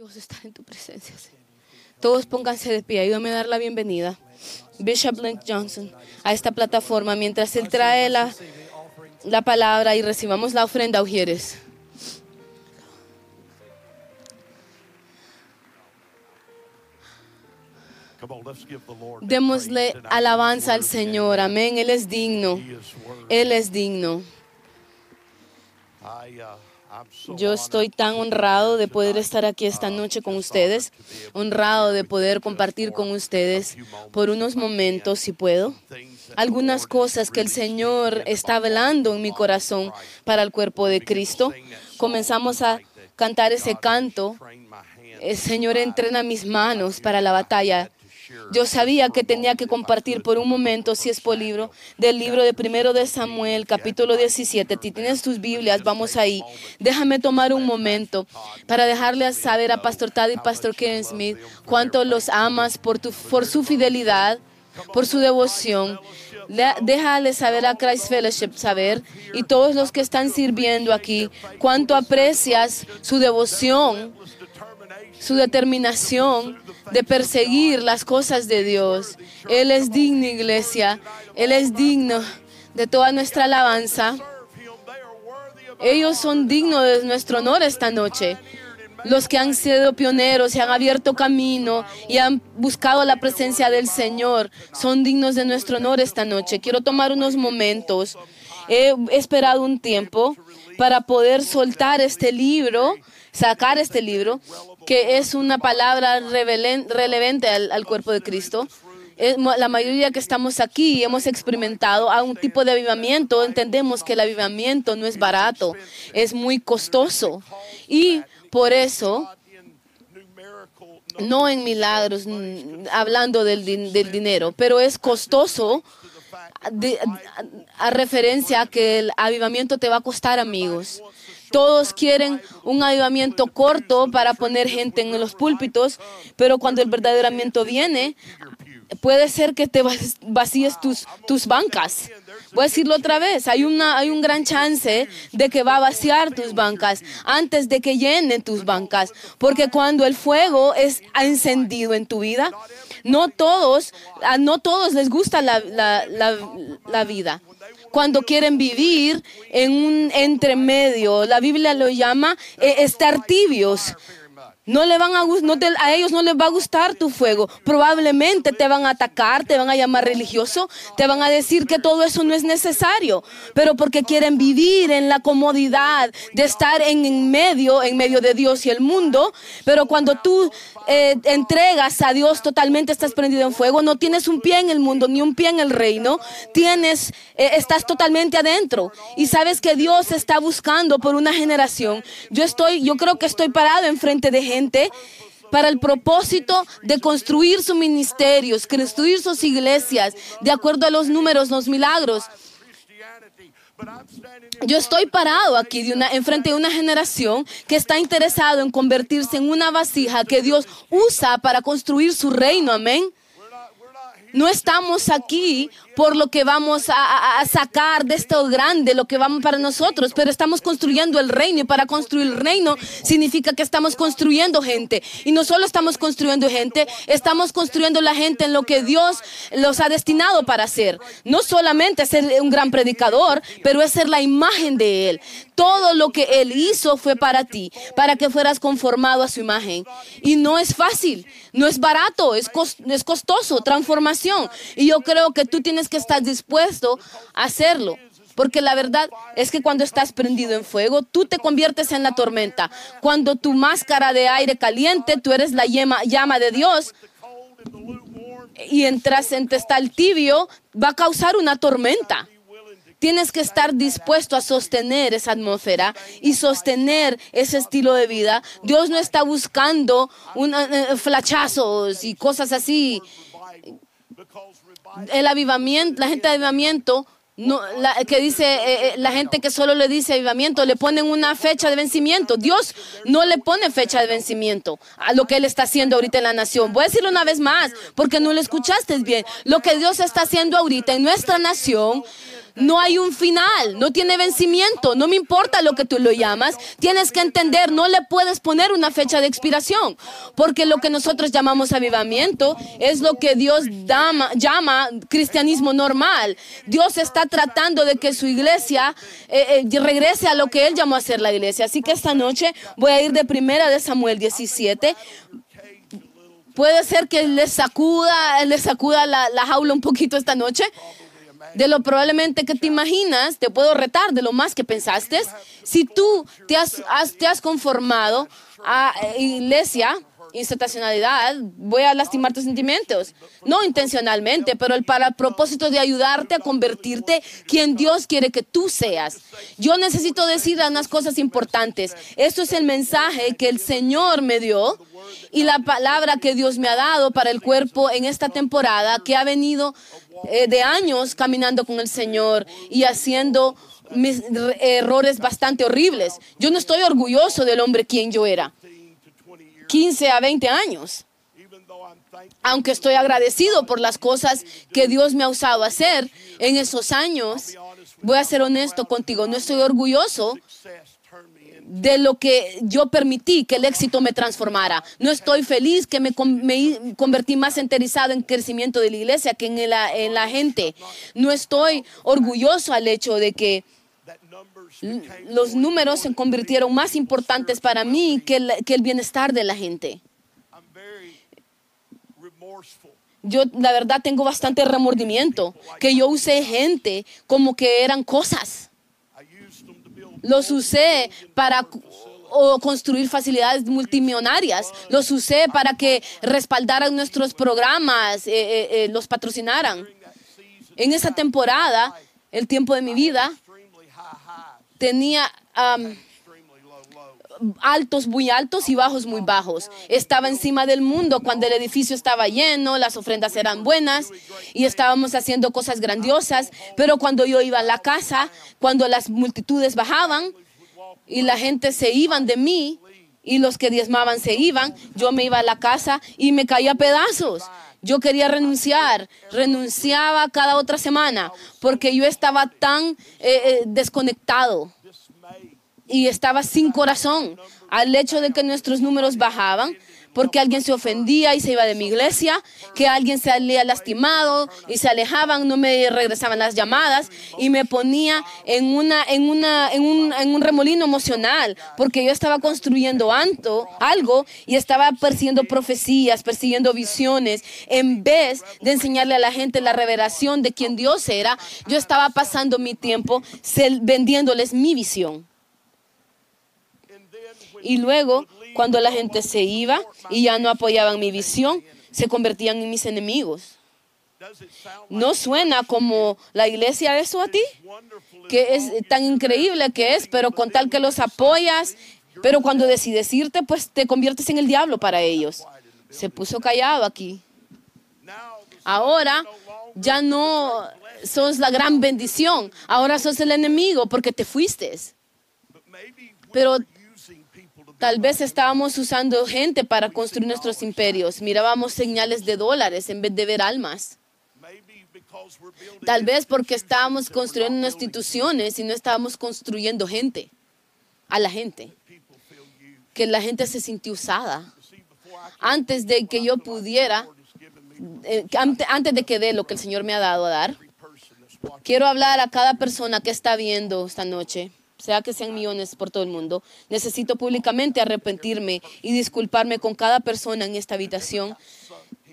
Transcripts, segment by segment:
Dios está en tu presencia. Señor. Todos pónganse de pie. Ayúdame a dar la bienvenida. Bishop Link Johnson a esta plataforma mientras él trae la, la palabra y recibamos la ofrenda, Ujieres. Démosle alabanza al Señor. Amén. Él es digno. Él es digno. Yo estoy tan honrado de poder estar aquí esta noche con ustedes, honrado de poder compartir con ustedes por unos momentos, si puedo, algunas cosas que el Señor está hablando en mi corazón para el cuerpo de Cristo. Comenzamos a cantar ese canto, el Señor entrena mis manos para la batalla. Yo sabía que tenía que compartir por un momento, si es por libro, del libro de primero de Samuel, capítulo 17. Si tienes tus Biblias, vamos ahí. Déjame tomar un momento para dejarle saber a Pastor Tad y Pastor Kevin Smith cuánto los amas por, por su fidelidad, por su devoción. Déjale saber a Christ Fellowship saber y todos los que están sirviendo aquí cuánto aprecias su devoción, su determinación de perseguir las cosas de Dios. Él es digno, iglesia. Él es digno de toda nuestra alabanza. Ellos son dignos de nuestro honor esta noche. Los que han sido pioneros y han abierto camino y han buscado la presencia del Señor son dignos de nuestro honor esta noche. Quiero tomar unos momentos. He esperado un tiempo para poder soltar este libro, sacar este libro que es una palabra relevante al, cuerpo de Cristo. La mayoría que estamos aquí hemos experimentado a un tipo de avivamiento. Entendemos que el avivamiento no es barato, es muy costoso. Y por eso, no en milagros, hablando del, dinero, pero es costoso a referencia a que el avivamiento te va a costar amigos. Todos quieren un avivamiento corto para poner gente en los púlpitos, pero cuando el verdadero avivamiento viene, puede ser que te vacíes tus, tus bancas. Voy a decirlo otra vez, hay, una, hay un gran chance de que va a vaciar tus bancas antes de que llenen tus bancas, porque cuando el fuego es encendido en tu vida, no todos, no todos les gusta la, la vida cuando quieren vivir en un entremedio. La Biblia lo llama eh, estar tibios. No le van a, a ellos no les va a gustar tu fuego. Probablemente te van a atacar, te van a llamar religioso, te van a decir que todo eso no es necesario, pero porque quieren vivir en la comodidad de estar en medio, en medio de Dios y el mundo. Pero cuando tú eh, entregas a Dios totalmente, estás prendido en fuego, no tienes un pie en el mundo ni un pie en el reino, tienes, eh, estás totalmente adentro y sabes que Dios está buscando por una generación. Yo estoy, yo creo que estoy parado enfrente de gente para el propósito de construir sus ministerios, construir sus iglesias, de acuerdo a los números, los milagros. Yo estoy parado aquí de una, enfrente de una generación que está interesado en convertirse en una vasija que Dios usa para construir su reino. Amén. No estamos aquí por lo que vamos a, sacar de esto grande, lo que vamos para nosotros, pero estamos construyendo el reino y para construir el reino significa que estamos construyendo gente. Y no solo estamos construyendo gente, estamos construyendo la gente en lo que Dios los ha destinado para hacer. No solamente ser un gran predicador, pero es ser la imagen de Él. Todo lo que Él hizo fue para ti, para que fueras conformado a su imagen. Y no es fácil, no es barato, es costoso, transformación. Y yo creo que tú tienes que estar dispuesto a hacerlo. Porque la verdad es que cuando estás prendido en fuego, tú te conviertes en la tormenta. Cuando tu máscara de aire caliente, tú eres la llama, llama de Dios. Y entras en el tibio, va a causar una tormenta. Tienes que estar dispuesto a sostener esa atmósfera y sostener ese estilo de vida. Dios no está buscando un, eh, flachazos y cosas así. El avivamiento, la gente de avivamiento no, la, que dice eh, eh, la gente que solo le dice avivamiento, le ponen una fecha de vencimiento. Dios no le pone fecha de vencimiento a lo que Él está haciendo ahorita en la nación. Voy a decirlo una vez más, porque no lo escuchaste bien. Lo que Dios está haciendo ahorita en nuestra nación no hay un final, no tiene vencimiento, no me importa lo que tú lo llamas, tienes que entender, no le puedes poner una fecha de expiración, porque lo que nosotros llamamos avivamiento es lo que Dios llama cristianismo normal. Dios está tratando de que su iglesia eh, eh, regrese a lo que Él llamó a ser la iglesia. Así que esta noche voy a ir de primera de Samuel 17. Puede ser que le sacuda, le sacuda la jaula un poquito esta noche de lo probablemente que te imaginas, te puedo retar de lo más que pensaste. Si tú te has, te has conformado a eh, iglesia, institucionalidad, voy a lastimar tus sentimientos. No intencionalmente, pero para el propósito de ayudarte a convertirte quien Dios quiere que tú seas. Yo necesito decir unas cosas importantes. Esto es el mensaje que el Señor me dio y la palabra que Dios me ha dado para el cuerpo en esta temporada que ha venido eh, de años caminando con el Señor y haciendo mis errores bastante horribles. Yo no estoy orgulloso del hombre quien yo era. 15 a 20 años. Aunque estoy agradecido por las cosas que Dios me ha usado hacer en esos años, voy a ser honesto contigo, no estoy orgulloso de lo que yo permití que el éxito me transformara. No estoy feliz que me, convertí más enterizado en crecimiento de la iglesia que en la, en la gente. No estoy orgulloso al hecho de que los números se convirtieron más importantes para mí que el, que el bienestar de la gente. Yo, la verdad, tengo bastante remordimiento que yo usé gente como que eran cosas. Los usé para construir facilidades multimillonarias. Los usé para que respaldaran nuestros programas, eh, eh, eh, los patrocinaran. En esa temporada, el tiempo de mi vida, tenía altos muy altos y bajos muy bajos. Estaba encima del mundo cuando el edificio estaba lleno, las ofrendas eran buenas y estábamos haciendo cosas grandiosas, pero cuando yo iba a la casa, cuando las multitudes bajaban y la gente se iban de mí y los que diezmaban se iban, yo me iba a la casa y me caía pedazos. Yo quería renunciar, renunciaba cada otra semana porque yo estaba tan eh, eh, desconectado. Y estaba sin corazón. Al hecho de que nuestros números bajaban porque alguien se ofendía y se iba de mi iglesia, que alguien se había lastimado y se alejaban, no me regresaban las llamadas y me ponía en, una, en, una, en, un, en un remolino emocional, porque yo estaba construyendo algo y estaba persiguiendo profecías, persiguiendo visiones, en vez de enseñarle a la gente la revelación de quién Dios era, yo estaba pasando mi tiempo vendiéndoles mi visión. Y luego, cuando la gente se iba y ya no apoyaban mi visión, se convertían en mis enemigos. ¿No suena como la iglesia eso a ti? Que es tan increíble que es, pero con tal que los apoyas, pero cuando decides irte, pues te conviertes en el diablo para ellos. Se puso callado aquí. Ahora ya no sos la gran bendición, ahora sos el enemigo porque te fuiste. Pero Tal vez estábamos usando gente para construir nuestros imperios. Mirábamos señales de dólares en vez de ver almas. Tal vez porque estábamos construyendo instituciones y no estábamos construyendo gente, a la gente. Que la gente se sintió usada. Antes de que yo pudiera, eh, antes de que dé lo que el Señor me ha dado a dar, quiero hablar a cada persona que está viendo esta noche sea que sean millones por todo el mundo, necesito públicamente arrepentirme y disculparme con cada persona en esta habitación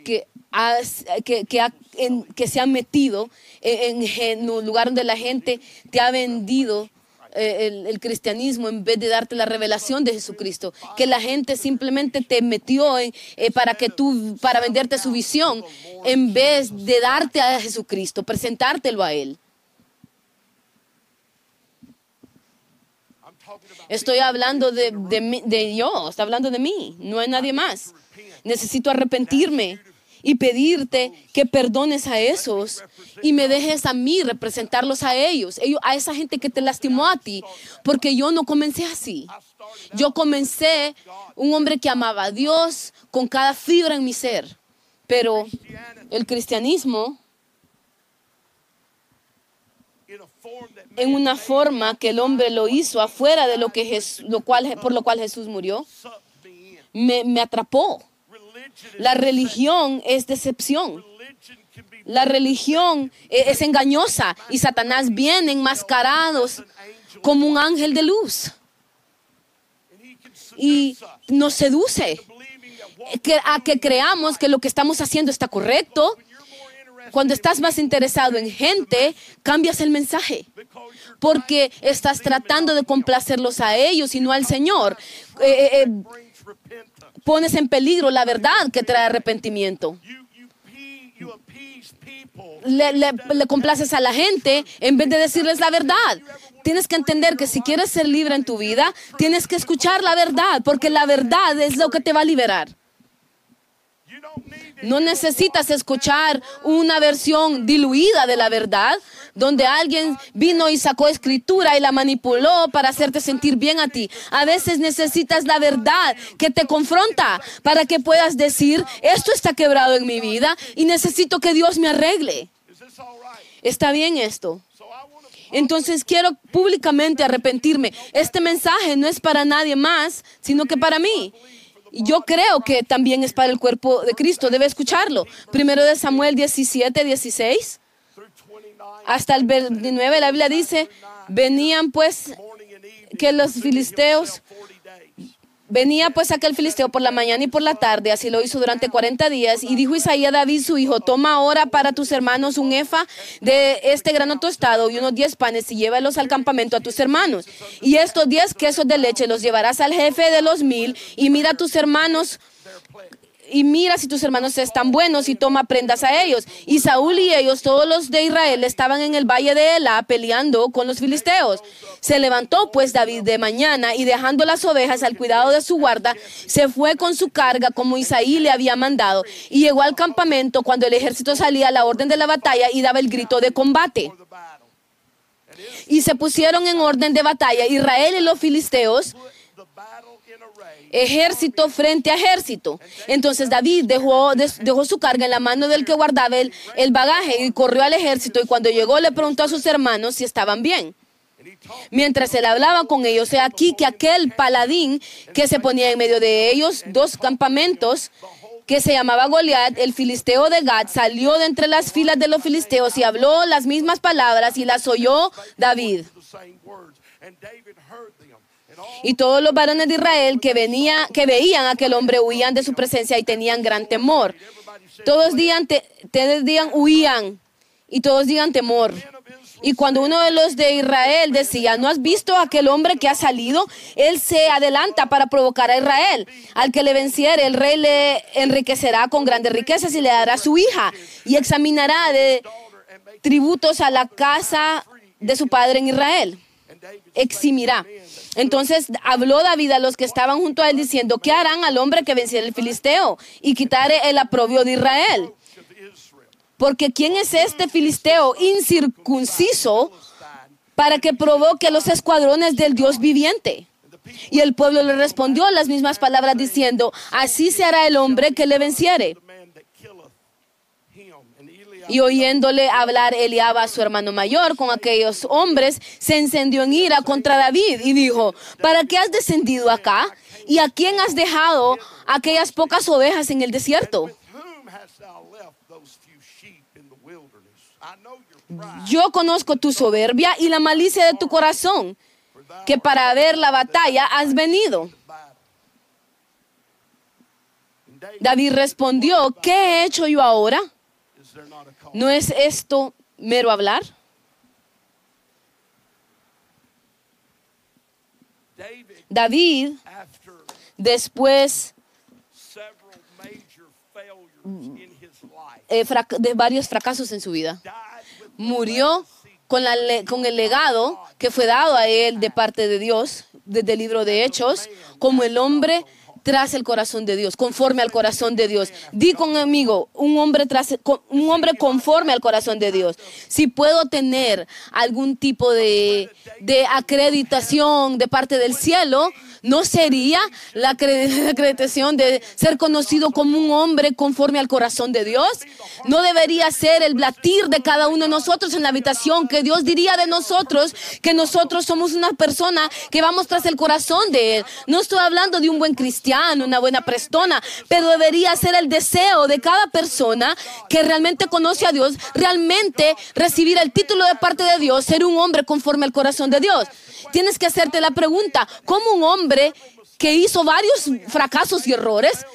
que, que, que, se ha metido en, un lugar donde la gente te ha vendido eh, el, cristianismo en vez de darte la revelación de Jesucristo, que la gente simplemente te metió en, eh, para que tú, para venderte su visión, en vez de darte a Jesucristo, presentártelo a Él. Estoy hablando de, de, de yo, está hablando de mí, no hay nadie más. Necesito arrepentirme y pedirte que perdones a esos y me dejes a mí representarlos a ellos, a esa gente que te lastimó a ti, porque yo no comencé así. Yo comencé un hombre que amaba a Dios con cada fibra en mi ser, pero el cristianismo en una forma que el hombre lo hizo afuera de lo que Jes- lo cual, por lo cual Jesús murió, me atrapó. La religión es decepción. La religión e- es engañosa y Satanás viene enmascarados como un ángel de luz y nos seduce a que creamos que lo que estamos haciendo está correcto. Cuando estás más interesado en gente, cambias el mensaje. Porque estás tratando de complacerlos a ellos y no al Señor. Eh, eh, eh, pones en peligro la verdad que trae arrepentimiento. Le- le complaces a la gente en vez de decirles la verdad. Tienes que entender que si quieres ser libre en tu vida, tienes que escuchar la verdad, porque la verdad es lo que te va a liberar. No necesitas escuchar una versión diluida de la verdad, donde alguien vino y sacó escritura y la manipuló para hacerte sentir bien a ti. A veces necesitas la verdad que te confronta para que puedas decir, esto está quebrado en mi vida y necesito que Dios me arregle. ¿Está bien esto? Entonces quiero públicamente arrepentirme. Este mensaje no es para nadie más, sino que para mí. Yo creo que también es para el cuerpo de Cristo. Debe escucharlo. Primero de Samuel 17, 16 through 29 hasta el 29, la Biblia dice, venían pues que los filisteos, himself 40 days. Venía pues aquel filisteo por la mañana y por la tarde, así lo hizo durante 40 días, y dijo Isaías a David su hijo, toma ahora para tus hermanos un efa de este grano tostado y unos 10 panes y llévalos al campamento a tus hermanos. Y estos 10 quesos de leche los llevarás al jefe de los mil y mira a tus hermanos y mira si tus hermanos están buenos y toma prendas a ellos. Y Saúl y ellos, todos los de Israel, estaban en el valle de Elá peleando con los filisteos. Se levantó pues David de mañana y dejando las ovejas al cuidado de su guarda, se fue con su carga como Isaí le había mandado. Y llegó al campamento cuando el ejército salía a la orden de la batalla y daba el grito de combate. Y se pusieron en orden de batalla Israel y los filisteos Ejército frente a ejército. Entonces David dejó, dejó su carga en la mano del que guardaba el, el bagaje y corrió al ejército y cuando llegó le preguntó a sus hermanos si estaban bien. Mientras él hablaba con ellos, he aquí que aquel paladín que se ponía en medio de ellos, dos campamentos, que se llamaba Goliat, el filisteo de Gad, salió de entre las filas de los filisteos y habló las mismas palabras y las oyó David. Y todos los varones de Israel que, venía, que veían a aquel hombre huían de su presencia y tenían gran temor. Todos digan, te, huían y todos temor. Y cuando uno de los de Israel decía, ¿no has visto a aquel hombre que ha salido? Él se adelanta para provocar a Israel. Al que le venciere, el rey le enriquecerá con grandes riquezas y le dará su hija y examinará de tributos a la casa de su padre en Israel eximirá. Entonces habló David a los que estaban junto a él diciendo, ¿qué harán al hombre que venciera el filisteo y quitare el aprobio de Israel? Porque ¿quién es este filisteo incircunciso para que provoque los escuadrones del Dios viviente? Y el pueblo le respondió las mismas palabras diciendo, así se hará el hombre que le venciere. Y oyéndole hablar Eliab a su hermano mayor con aquellos hombres, se encendió en ira contra David y dijo, ¿para qué has descendido acá? ¿Y a quién has dejado aquellas pocas ovejas en el desierto? Yo conozco tu soberbia y la malicia de tu corazón, que para ver la batalla has venido. David respondió, ¿qué he hecho yo ahora? ¿No es esto mero hablar? David, después life, eh, de varios fracasos en su vida, murió con, la con el legado que fue dado a él de parte de Dios desde el libro de Hechos como el hombre tras el corazón de Dios, conforme al corazón de Dios. Di conmigo, un hombre, tras, un hombre conforme al corazón de Dios. Si puedo tener algún tipo de, de acreditación de parte del cielo, ¿No sería la acreditación de ser conocido como un hombre conforme al corazón de Dios? ¿No debería ser el latir de cada uno de nosotros en la habitación que Dios diría de nosotros que nosotros somos una persona que vamos tras el corazón de Él? No estoy hablando de un buen cristiano, una buena persona, pero debería ser el deseo de cada persona que realmente conoce a Dios, realmente recibir el título de parte de Dios, ser un hombre conforme al corazón de Dios. Tienes que hacerte la pregunta, ¿cómo un hombre que hizo varios fracasos y errores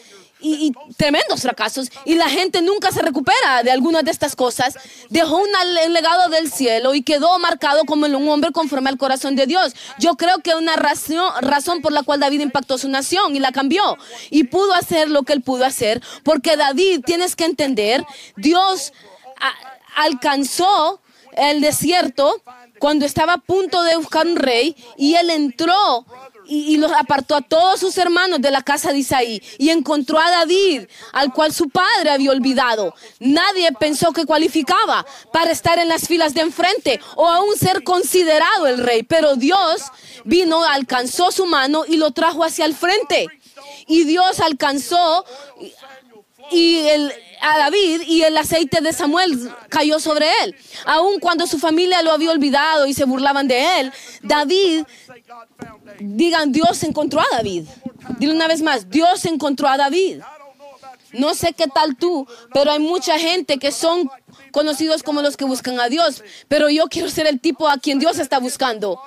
y, tremendos fracasos y la gente nunca se recupera de algunas de estas cosas, dejó un legado del cielo y quedó marcado como un hombre conforme al corazón de Dios. Yo creo que una razón, razón por la cual David impactó su nación y la cambió y pudo hacer lo que él pudo hacer, porque David, tienes que entender, Dios alcanzó el desierto cuando estaba a punto de buscar un rey y él entró y, los apartó a todos sus hermanos de la casa de Isaí y encontró a David, al cual su padre había olvidado. Nadie pensó que cualificaba para estar en las filas de enfrente o aún ser considerado el rey, pero Dios vino, alcanzó su mano y lo trajo hacia el frente. Y Dios alcanzó y el, a David y el aceite de Samuel cayó sobre él. Aun cuando su familia lo había olvidado y se burlaban de él, David, digan, Dios encontró a David. Dile una vez más, Dios encontró a David. No sé qué tal tú, pero hay mucha gente que son conocidos como los que buscan a Dios, pero yo quiero ser el tipo a quien Dios está buscando.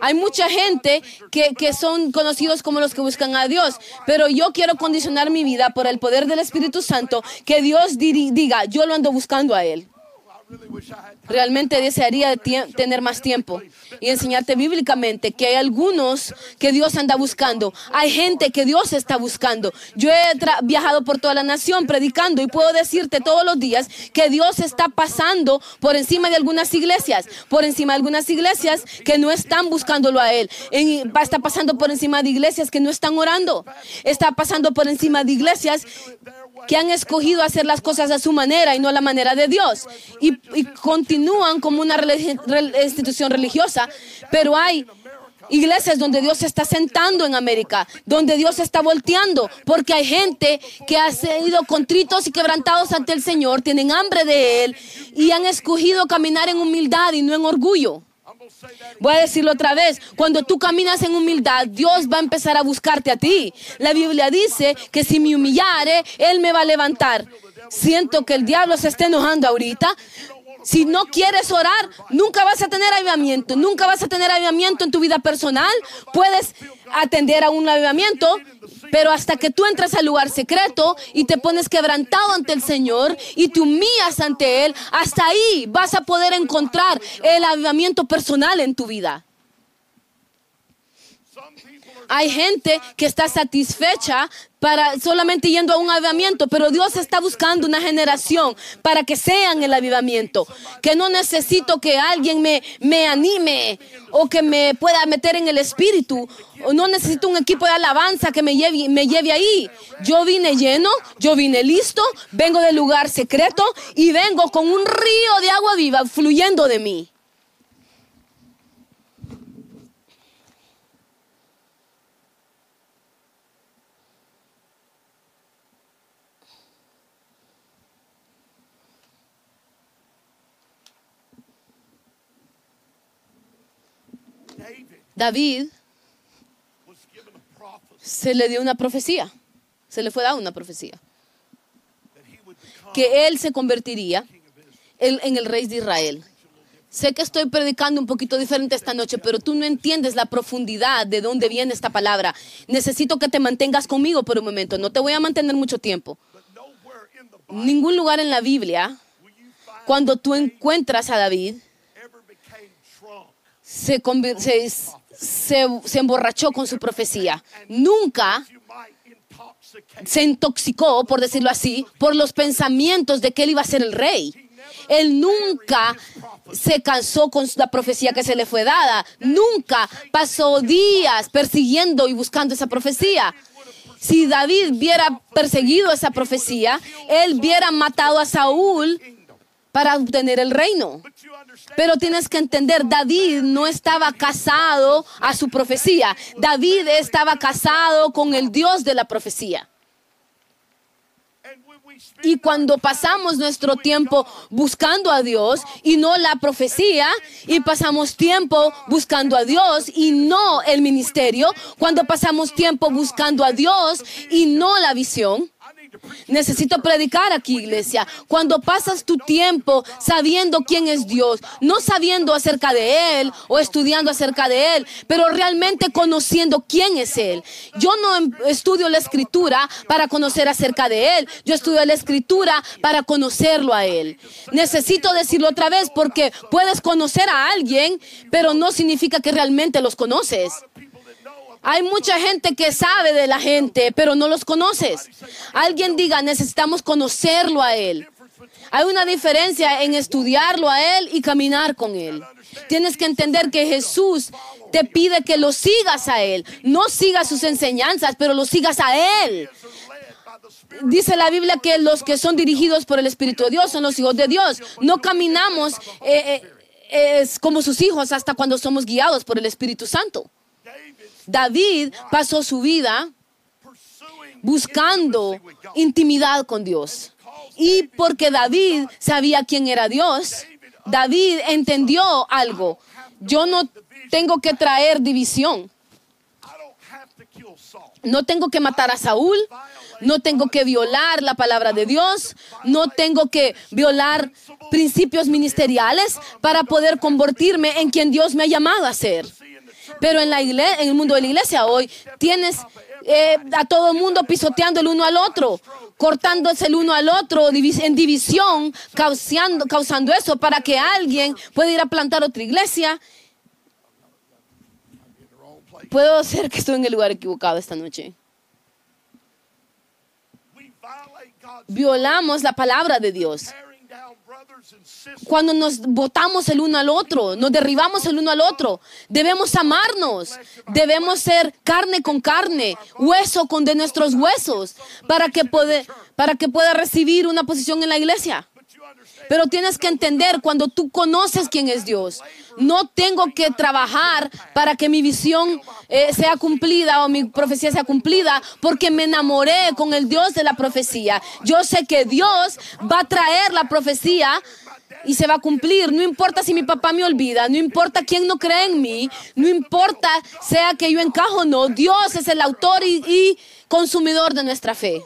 Hay mucha gente que, que, son conocidos como los que buscan a Dios, pero yo quiero condicionar mi vida por el poder del Espíritu Santo, que Dios diga, yo lo ando buscando a Él. Realmente desearía tener más tiempo y enseñarte bíblicamente que hay algunos que Dios anda buscando. Hay gente que Dios está buscando. Yo he viajado por toda la nación predicando y puedo decirte todos los días que Dios está pasando por encima de algunas iglesias, por encima de algunas iglesias que no están buscándolo a Él. está pasando por encima de iglesias que no están orando. Está pasando por encima de iglesias que han escogido hacer las cosas a su manera y no a la manera de Dios. Y, continúan como una institución religiosa, pero hay iglesias donde Dios se está sentando en América, donde Dios se está volteando, porque hay gente que ha sido contritos y quebrantados ante el Señor, tienen hambre de Él y han escogido caminar en humildad y no en orgullo. Voy a decirlo otra vez, cuando tú caminas en humildad, Dios va a empezar a buscarte a ti. La Biblia dice que si me humillare, Él me va a levantar. Siento que el diablo se está enojando ahorita. Si no quieres orar, nunca vas a tener avivamiento, nunca vas a tener avivamiento en tu vida personal. Puedes atender a un avivamiento, pero hasta que tú entras al lugar secreto y te pones quebrantado ante el Señor y te humillas ante Él, hasta ahí vas a poder encontrar el avivamiento personal en tu vida. Hay gente que está satisfecha para solamente yendo a un avivamiento, pero Dios está buscando una generación para que sean el avivamiento, que no necesito que alguien me, me anime o que me pueda meter en el espíritu, o no necesito un equipo de alabanza que me lleve, me lleve ahí. Yo vine lleno, yo vine listo, vengo del lugar secreto y vengo con un río de agua viva fluyendo de mí. David se le dio una profecía, se le fue dada una profecía, que él se convertiría en el rey de Israel. Sé que estoy predicando un poquito diferente esta noche, pero tú no entiendes la profundidad de dónde viene esta palabra. Necesito que te mantengas conmigo por un momento. No te voy a mantener mucho tiempo. Ningún lugar en la Biblia, cuando tú encuentras a David, se, se, se, emborrachó con su profecía. Nunca se intoxicó, por decirlo así, por los pensamientos de que él iba a ser el rey. Él nunca se cansó con la profecía que se le fue dada. Nunca pasó días persiguiendo y buscando esa profecía. Si David hubiera perseguido esa profecía, él hubiera matado a Saúl para obtener el reino. Pero tienes que entender, David no estaba casado a su profecía. David estaba casado con el Dios de la profecía. Y cuando pasamos nuestro tiempo buscando a Dios y no la profecía, y pasamos tiempo buscando a Dios y no el ministerio, cuando pasamos tiempo buscando a Dios y no la visión, Necesito predicar aquí, iglesia. Cuando pasas tu tiempo sabiendo quién es Dios, no sabiendo acerca de Él o estudiando acerca de Él, pero realmente conociendo quién es Él. Yo no em- estudio la escritura para conocer acerca de Él. Yo estudio la escritura para conocerlo a Él. Necesito decirlo otra vez porque puedes conocer a alguien, pero no significa que realmente los conoces. Hay mucha gente que sabe de la gente, pero no los conoces. Alguien diga, necesitamos conocerlo a Él. Hay una diferencia en estudiarlo a Él y caminar con Él. Tienes que entender que Jesús te pide que lo sigas a Él. No sigas sus enseñanzas, pero lo sigas a Él. Dice la Biblia que los que son dirigidos por el Espíritu de Dios son los hijos de Dios. No caminamos eh, eh, como sus hijos hasta cuando somos guiados por el Espíritu Santo. David pasó su vida buscando intimidad con Dios. Y porque David sabía quién era Dios, David entendió algo. Yo no tengo que traer división. No tengo que matar a Saúl. No tengo que violar la palabra de Dios. No tengo que violar principios ministeriales para poder convertirme en quien Dios me ha llamado a ser. Pero en, la igle- en el mundo de la iglesia hoy tienes eh, a todo el mundo pisoteando el uno al otro, cortándose el uno al otro en división, causando, causando eso para que alguien pueda ir a plantar otra iglesia. Puedo ser que estoy en el lugar equivocado esta noche. Violamos la palabra de Dios. Cuando nos botamos el uno al otro, nos derribamos el uno al otro, debemos amarnos, debemos ser carne con carne, hueso con de nuestros huesos, para que, para que pueda recibir una posición en la iglesia. Pero tienes que entender cuando tú conoces quién es Dios. No tengo que trabajar para que mi visión eh, sea cumplida o mi profecía sea cumplida porque me enamoré con el Dios de la profecía. Yo sé que Dios va a traer la profecía y se va a cumplir. No importa si mi papá me olvida, no importa quién no cree en mí, no importa sea que yo encajo o no. Dios es el autor y- y consumidor de nuestra fe.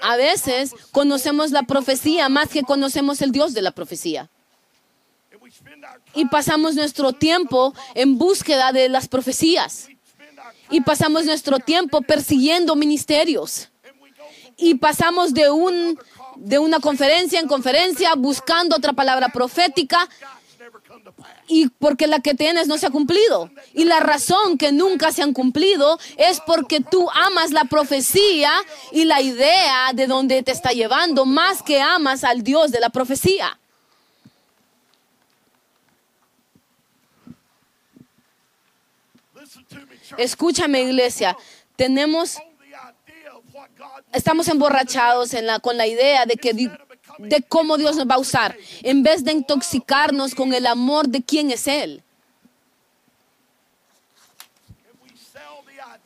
A veces conocemos la profecía más que conocemos el Dios de la profecía. Y pasamos nuestro tiempo en búsqueda de las profecías. Y pasamos nuestro tiempo persiguiendo ministerios. Y pasamos de, un, de una conferencia en conferencia buscando otra palabra profética y porque la que tienes no se ha cumplido. Y la razón que nunca se han cumplido es porque tú amas la profecía y la idea de donde te está llevando más que amas al Dios de la profecía. Listen to me, church. Escúchame, iglesia. Tenemos, estamos emborrachados con la idea de, que, de cómo Dios nos va a usar, en vez de intoxicarnos con el amor de quién es Él.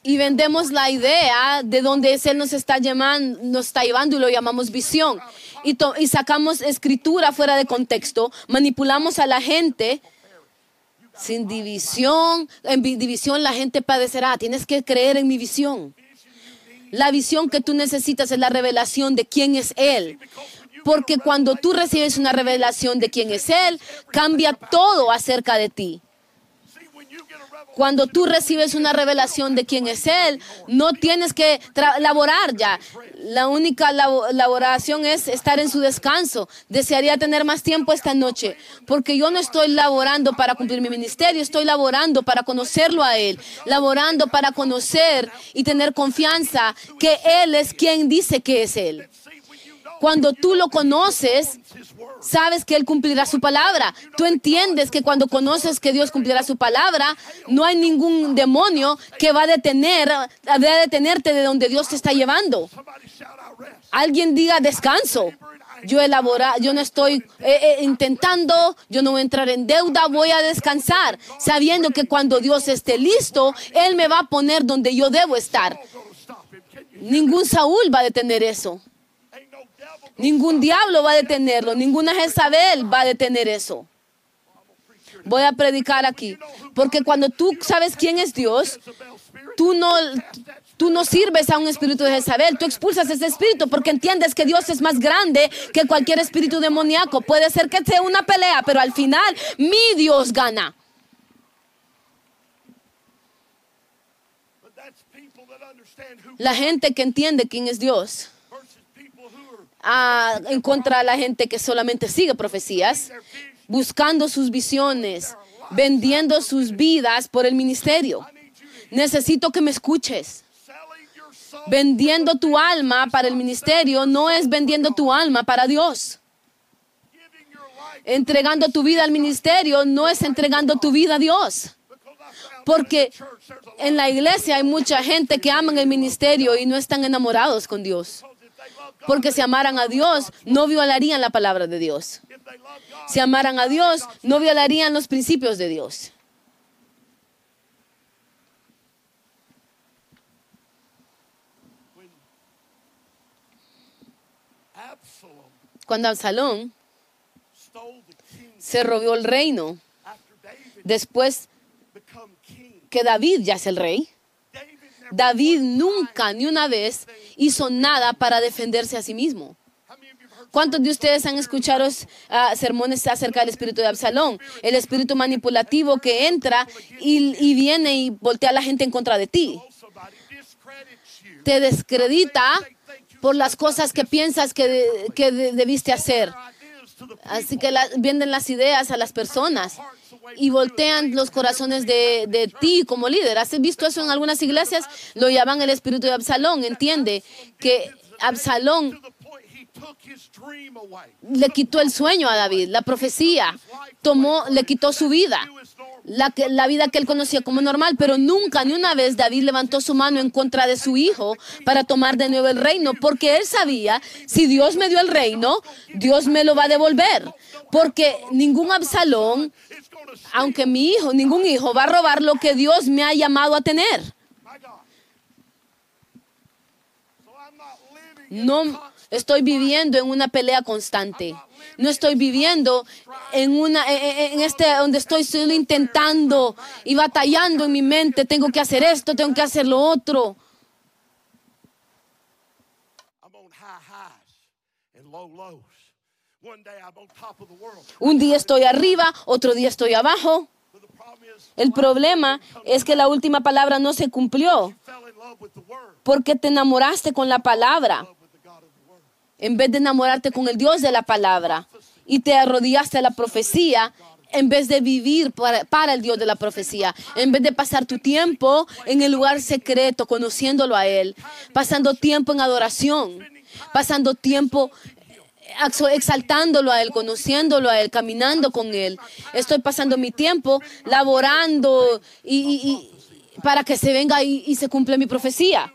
Y vendemos la idea de donde es Él nos está, llamando, nos está llevando y lo llamamos visión. Y sacamos escritura fuera de contexto, manipulamos a la gente sin división. En vi- división la gente padecerá. Tienes que creer en mi visión. La visión que tú necesitas es la revelación de quién es Él. Porque cuando tú recibes una revelación de quién es Él, cambia todo acerca de ti. Cuando tú recibes una revelación de quién es Él, no tienes que laborar ya. La única labo- laboración es estar en su descanso. Desearía tener más tiempo esta noche, porque yo no estoy laborando para cumplir mi ministerio, estoy laborando para conocerlo a Él, laborando para conocer y tener confianza que Él es quien dice que es Él. Cuando tú lo conoces, sabes que Él cumplirá su palabra. Tú entiendes que cuando conoces que Dios cumplirá su palabra, no hay ningún demonio que va a detener, va a detenerte de donde Dios te está llevando. Alguien diga descanso. Yo elabora, yo no estoy eh, eh, intentando, yo no voy a entrar en deuda, voy a descansar, sabiendo que cuando Dios esté listo, Él me va a poner donde yo debo estar. Ningún Saúl va a detener eso. Ningún diablo va a detenerlo, ninguna Jezabel va a detener eso. Voy a predicar aquí, porque cuando tú sabes quién es Dios, tú no, tú no sirves a un espíritu de Jezabel, tú expulsas ese espíritu porque entiendes que Dios es más grande que cualquier espíritu demoníaco. Puede ser que sea una pelea, pero al final mi Dios gana. La gente que entiende quién es Dios, ah, en contra de la gente que solamente sigue profecías, buscando sus visiones, vendiendo sus vidas por el ministerio. Necesito que me escuches. Vendiendo tu alma para el ministerio no es vendiendo tu alma para Dios. Entregando tu vida al ministerio no es entregando tu vida a Dios. Porque a en la iglesia hay mucha gente que aman el ministerio y no están enamorados con Dios. Porque si amaran a Dios, no violarían la palabra de Dios. Si amaran a Dios, no violarían los principios de Dios. Cuando Absalón se robó el reino, después que David ya es el rey, David nunca ni una vez hizo nada para defenderse a sí mismo. ¿Cuántos de ustedes han escuchado ah, sermones acerca del espíritu de Absalón? El espíritu manipulativo que entra y, viene y voltea a la gente en contra de ti. Te descredita por las cosas que piensas que, de- que de- debiste hacer. Así que la- venden las ideas a las personas y voltean los corazones de, de ti como líder. ¿Has visto eso en algunas iglesias? Lo llaman el espíritu de Absalón. Entiende que Absalón le quitó el sueño a David, la profecía, tomó, le quitó su vida, la, que- la vida que él conocía como normal, pero nunca ni una vez David levantó su mano en contra de su hijo para tomar de nuevo el reino, porque él sabía, si Dios me dio el reino, Dios me lo va a devolver, porque ningún Absalón, aunque mi hijo, ningún hijo va a robar lo que Dios me ha llamado a tener. No estoy viviendo en una pelea constante. No estoy viviendo en una en en este donde estoy solo intentando y batallando en mi mente, tengo que hacer esto, tengo que hacer lo otro. Un día estoy arriba, otro día estoy abajo. El problema es que la última palabra no se cumplió. Porque te enamoraste con la palabra en vez de enamorarte con el Dios de la palabra y te arrodillaste a la profecía en vez de vivir para, el Dios de la profecía, en vez de pasar tu tiempo en el lugar secreto, conociéndolo a Él, pasando tiempo en adoración, pasando tiempo exo- exaltándolo a Él, conociéndolo a Él, caminando con Él. Estoy pasando mi tiempo laborando y, para que se venga y se cumpla mi profecía.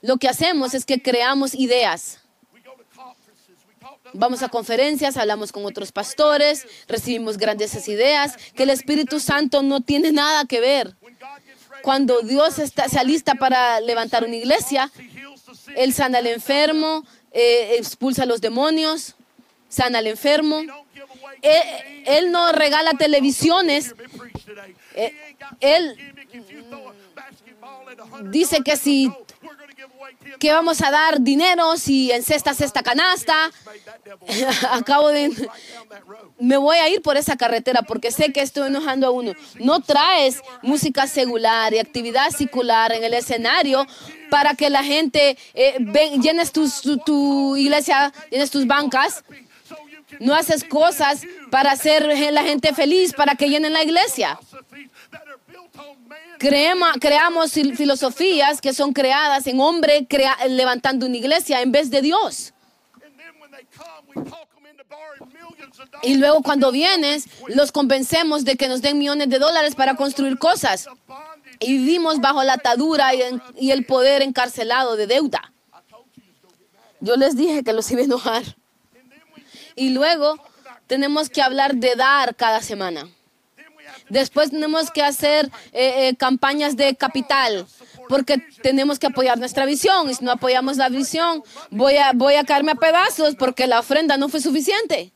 Lo que hacemos es que creamos ideas. Vamos a conferencias, hablamos con otros pastores, recibimos grandes ideas que el Espíritu Santo no tiene nada que ver. Cuando Dios está, se alista para levantar una iglesia. Él sana al enfermo, eh, expulsa a los demonios, sana al enfermo. Él, él no regala televisiones. Eh, él dice que si- gonna go. We're gonna give away 10 que vamos a dar dinero si en cesta, cesta, canasta. Acabo de... me voy a ir por esa carretera porque sé que estoy enojando a uno. No traes música secular y actividad secular en el escenario para que la gente eh, ven- llenes tu, iglesia, llenes tus bancas. No haces cosas para hacer la gente feliz, para que llenen la iglesia. Creema- creamos fil- filosofías que son creadas en hombre crea- levantando una iglesia en vez de Dios. Y luego cuando vienes, los convencemos de que nos den millones de dólares para construir cosas. Y vivimos bajo la atadura y, el poder encarcelado de deuda. Yo les dije que los iba a enojar. Y luego tenemos que hablar de dar cada semana. Después tenemos que hacer eh, eh, campañas de capital porque tenemos que apoyar nuestra visión. Y si no apoyamos la visión, voy a, voy a caerme a pedazos porque la ofrenda no fue suficiente.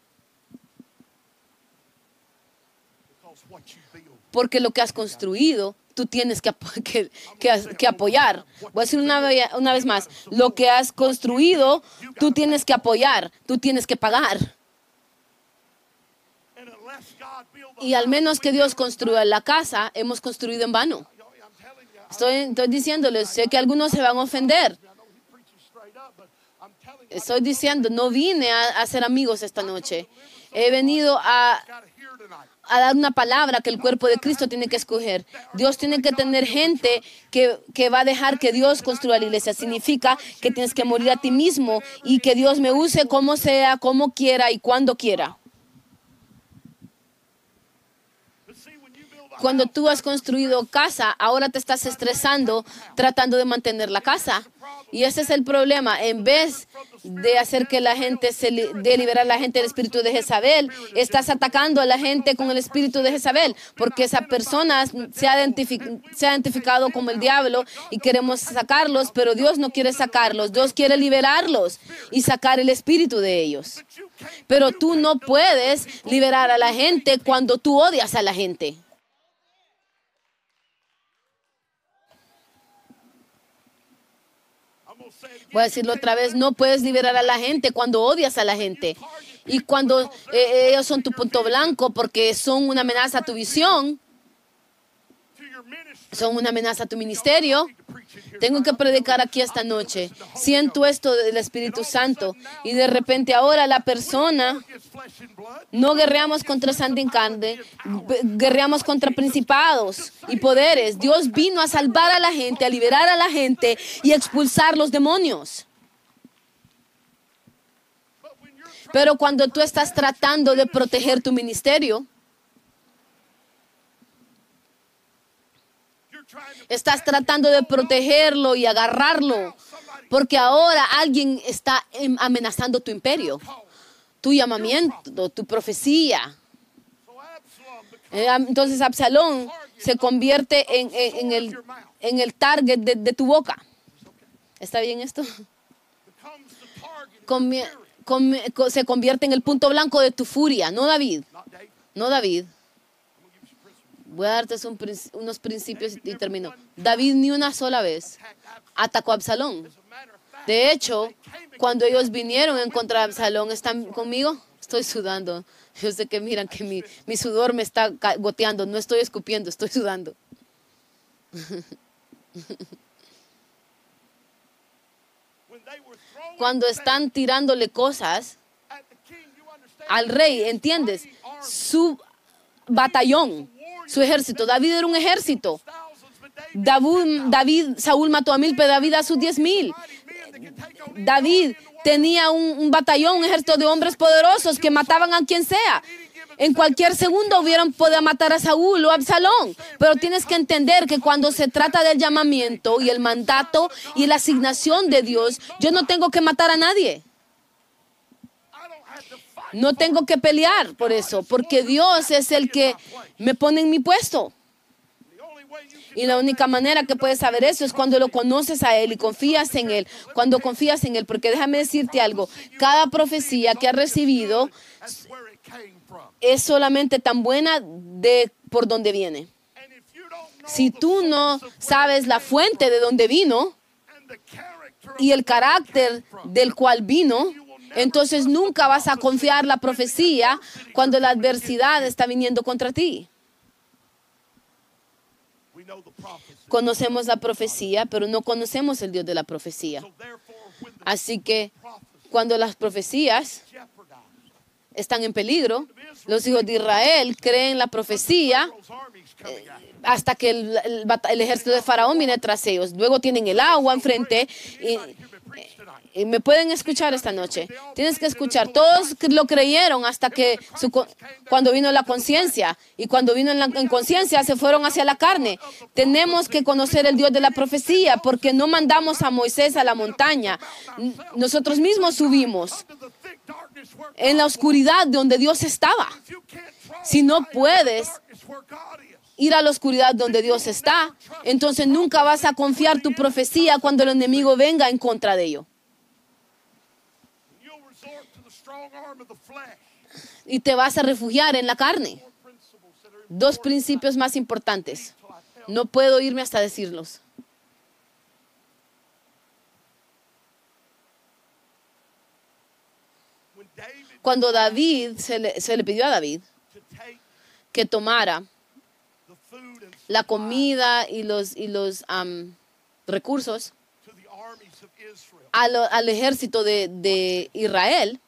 Porque lo que has construido, tú tienes que, que, que- que apoyar. Voy a decir una, una vez más, lo que has construido, tú tienes que apoyar, tú tienes que pagar. Y al menos que Dios construya la casa, hemos construido en vano. Estoy, estoy diciéndoles, sé que algunos se van a ofender. Estoy diciendo, no vine a, a ser amigos esta noche. He venido a, a dar una palabra que el cuerpo de Cristo tiene que escoger. Dios tiene que tener gente que, que va a dejar que Dios construya la iglesia. Significa que tienes que morir a ti mismo y que Dios me use como sea, como quiera y cuando quiera. Cuando tú has construido casa, ahora te estás estresando tratando de mantener la casa. Y ese es el problema. En vez de hacer que la gente se li- de liberar a la gente del espíritu de Jezabel, estás atacando a la gente con el espíritu de Jezabel, porque esa persona se ha, se ha identificado como el diablo y queremos sacarlos, pero Dios no quiere sacarlos. Dios quiere liberarlos y sacar el espíritu de ellos. Pero tú no puedes liberar a la gente cuando tú odias a la gente. Voy a decirlo otra vez, no puedes liberar a la gente cuando odias a la gente. Y cuando eh, ellos son tu punto blanco porque son una amenaza a tu visión. Son una amenaza a tu ministerio. Tengo que predicar aquí esta noche. Siento esto del Espíritu Santo y de repente ahora la persona no guerreamos contra sangre guerreamos contra principados y poderes. Dios vino a salvar a la gente, a liberar a la gente y a expulsar los demonios. Pero cuando tú estás tratando de proteger tu ministerio, estás tratando de protegerlo y agarrarlo, porque ahora alguien está em, amenazando tu imperio, tu llamamiento, tu profecía. Eh, Entonces Absalón se convierte en, el, en el target de, tu boca. ¿Está bien esto? se convierte en el punto blanco de tu furia, no David. no David. Voy a darte unos principios y termino. David ni una sola vez atacó a Absalón. De hecho, cuando ellos vinieron en contra de Absalón, ¿están conmigo? Estoy sudando. Yo sé que miran que mi, sudor me está goteando. No estoy escupiendo, estoy sudando. Cuando están tirándole cosas al rey, ¿entiendes? Su batallón, su ejército. David era un ejército. David, David, Saúl mató a mil, pero David a sus diez mil. David tenía un, un batallón, un ejército de hombres poderosos que mataban a quien sea. En cualquier segundo hubieran podido matar a Saúl o a Absalón. Pero tienes que entender que cuando se trata del llamamiento y el mandato y la asignación de Dios, yo no tengo que matar a nadie. No tengo que pelear por eso, porque Dios es el que me pone en mi puesto. Y la única manera que puedes saber eso es cuando lo conoces a Él y confías en Él. Cuando confías en Él, porque déjame decirte algo, cada profecía que has recibido es solamente tan buena de por donde viene. Si tú no sabes la fuente de donde vino y el carácter del cual vino, entonces nunca vas a confiar la profecía cuando la adversidad está viniendo contra ti. Conocemos la profecía, pero no conocemos el Dios de la profecía. Así que cuando las profecías están en peligro, los hijos de Israel creen la profecía Hasta que el, el el ejército de Faraón viene tras ellos. Luego tienen el agua enfrente y. Y me pueden escuchar esta noche. Tienes que escuchar. Todos lo creyeron hasta que su cuando vino la conciencia y cuando vino en, conciencia se fueron hacia la carne. Tenemos que conocer el Dios de la profecía porque no mandamos a Moisés a la montaña. Nosotros mismos subimos en la oscuridad donde Dios estaba. Si no puedes ir a la oscuridad donde Dios está, entonces nunca vas a confiar tu profecía cuando el enemigo venga en contra de ello. Y te vas a refugiar en la carne. Dos principios más importantes. No puedo irme hasta decirlos. Cuando David se le, se le pidió a David que tomara la comida y los, y los am, recursos al, al ejército de, de Israel,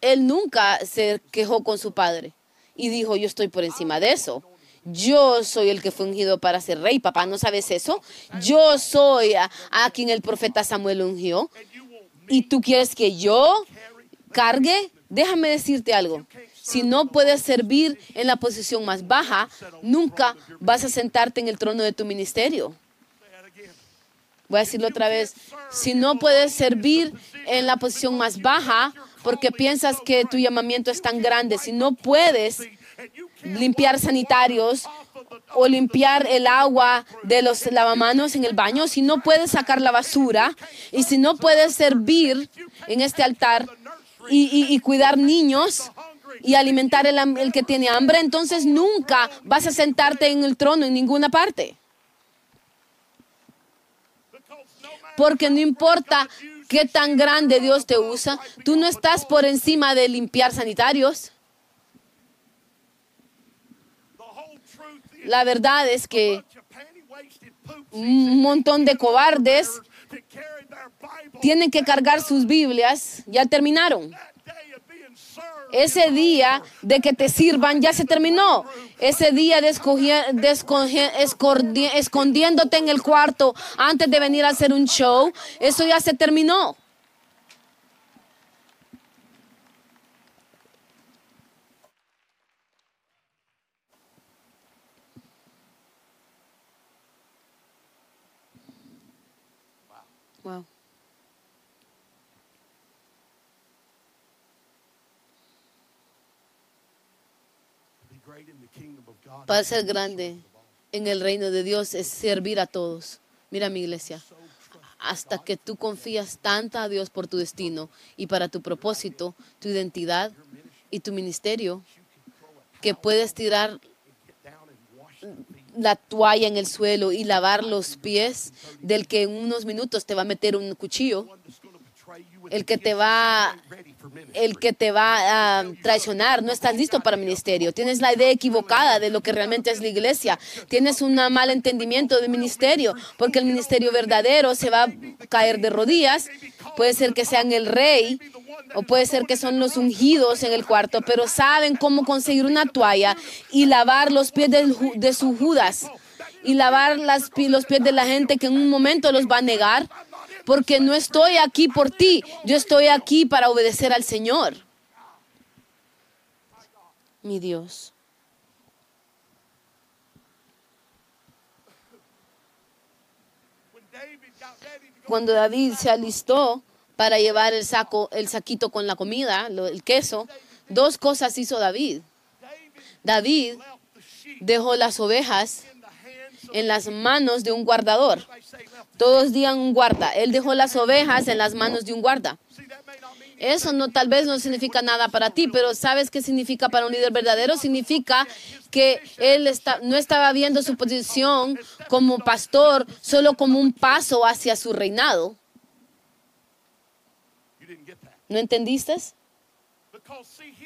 él nunca se quejó con su padre y dijo, yo estoy por encima de eso. Yo soy el que fue ungido para ser rey. Papá, ¿no sabes eso? Yo soy a, a quien el profeta Samuel ungió. ¿Y tú quieres que yo cargue? Déjame decirte algo. Si no puedes servir en la posición más baja, nunca vas a sentarte en el trono de tu ministerio. Voy a decirlo otra vez. Si no puedes servir en la posición más baja porque piensas que tu llamamiento es tan grande, si no puedes limpiar sanitarios o limpiar el agua de los lavamanos en el baño, si no puedes sacar la basura y si no puedes servir en este altar y- y cuidar niños y alimentar el, que tiene hambre, entonces nunca vas a sentarte en el trono en ninguna parte. Porque no importa qué tan grande Dios te usa, tú no estás por encima de limpiar sanitarios. La verdad es que un montón de cobardes tienen que cargar sus Biblias, ya terminaron. Ese día de que te sirvan ya se terminó. Ese día de, escondiéndote en el cuarto antes de venir a hacer un show, eso ya se terminó. Para ser grande en el reino de Dios es servir a todos. Mira mi iglesia, hasta que tú confías tanto a Dios por tu destino y para tu propósito, tu identidad y tu ministerio, que puedes tirar la toalla en el suelo y lavar los pies del que en unos minutos te va a meter un cuchillo, El que te va el que te va a traicionar, no estás listo para ministerio, tienes la idea equivocada de lo que realmente es la iglesia, tienes un mal entendimiento del ministerio, porque el ministerio verdadero se va a caer de rodillas, puede ser que sean el rey o puede ser que son los ungidos en el cuarto, pero saben cómo conseguir una toalla y lavar los pies ju- de su Judas. Y lavar las los pies de la gente que en un momento los va a negar, porque no estoy aquí por ti, yo estoy aquí para obedecer al Señor. Mi Dios. Cuando David se alistó para llevar el saco, el saquito con la comida, el queso, dos cosas hizo David. David dejó las ovejas en las manos de un guardador. Todos digan un guarda. Él dejó las ovejas en las manos de un guarda. Eso no tal vez no significa nada para ti, pero ¿sabes qué significa para un líder verdadero? Significa que él está, no estaba viendo su posición como pastor solo como un paso hacia su reinado. ¿No entendiste?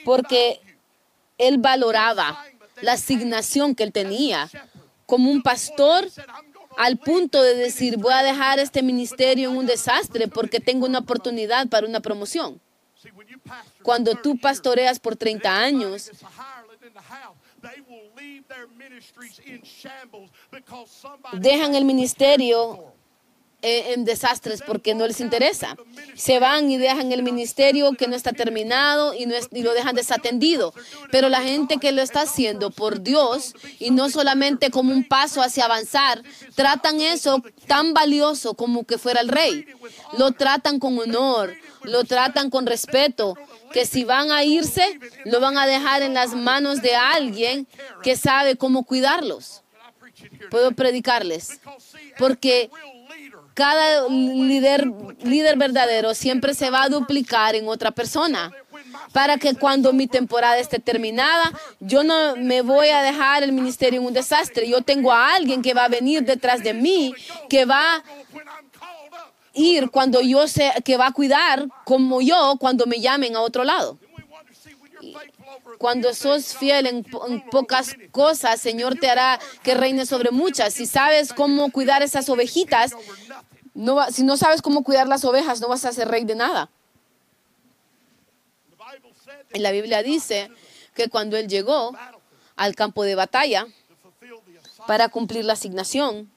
Porque él valoraba la asignación que él tenía como un pastor al punto de decir, voy a dejar este ministerio en un desastre porque tengo una oportunidad para una promoción. Cuando tú 30 pastoreas por 30 años, dejan el ministerio en desastres porque no les interesa. Se van y dejan el ministerio que no está terminado y, no es- y lo dejan desatendido. Pero la gente que lo está haciendo por Dios y no solamente como un paso hacia avanzar, tratan eso tan valioso como que fuera el rey. Lo tratan con honor, lo tratan con respeto, que si van a irse, lo van a dejar en las manos de alguien que sabe cómo cuidarlos. Puedo predicarles. Porque cada líder, líder verdadero siempre se va a duplicar en otra persona. Para que cuando mi temporada esté terminada, yo no me voy a dejar el ministerio en un desastre. Yo tengo a alguien que va a venir detrás de mí, que va a ir cuando yo sé, que va a cuidar como yo cuando me llamen a otro lado. Cuando sos fiel en, po- en pocas cosas, Señor te hará que reine sobre muchas. Si sabes cómo cuidar esas ovejitas, no va- si no sabes cómo cuidar las ovejas, no vas a ser rey de nada. Y la Biblia dice que cuando él llegó al campo de batalla para cumplir la asignación,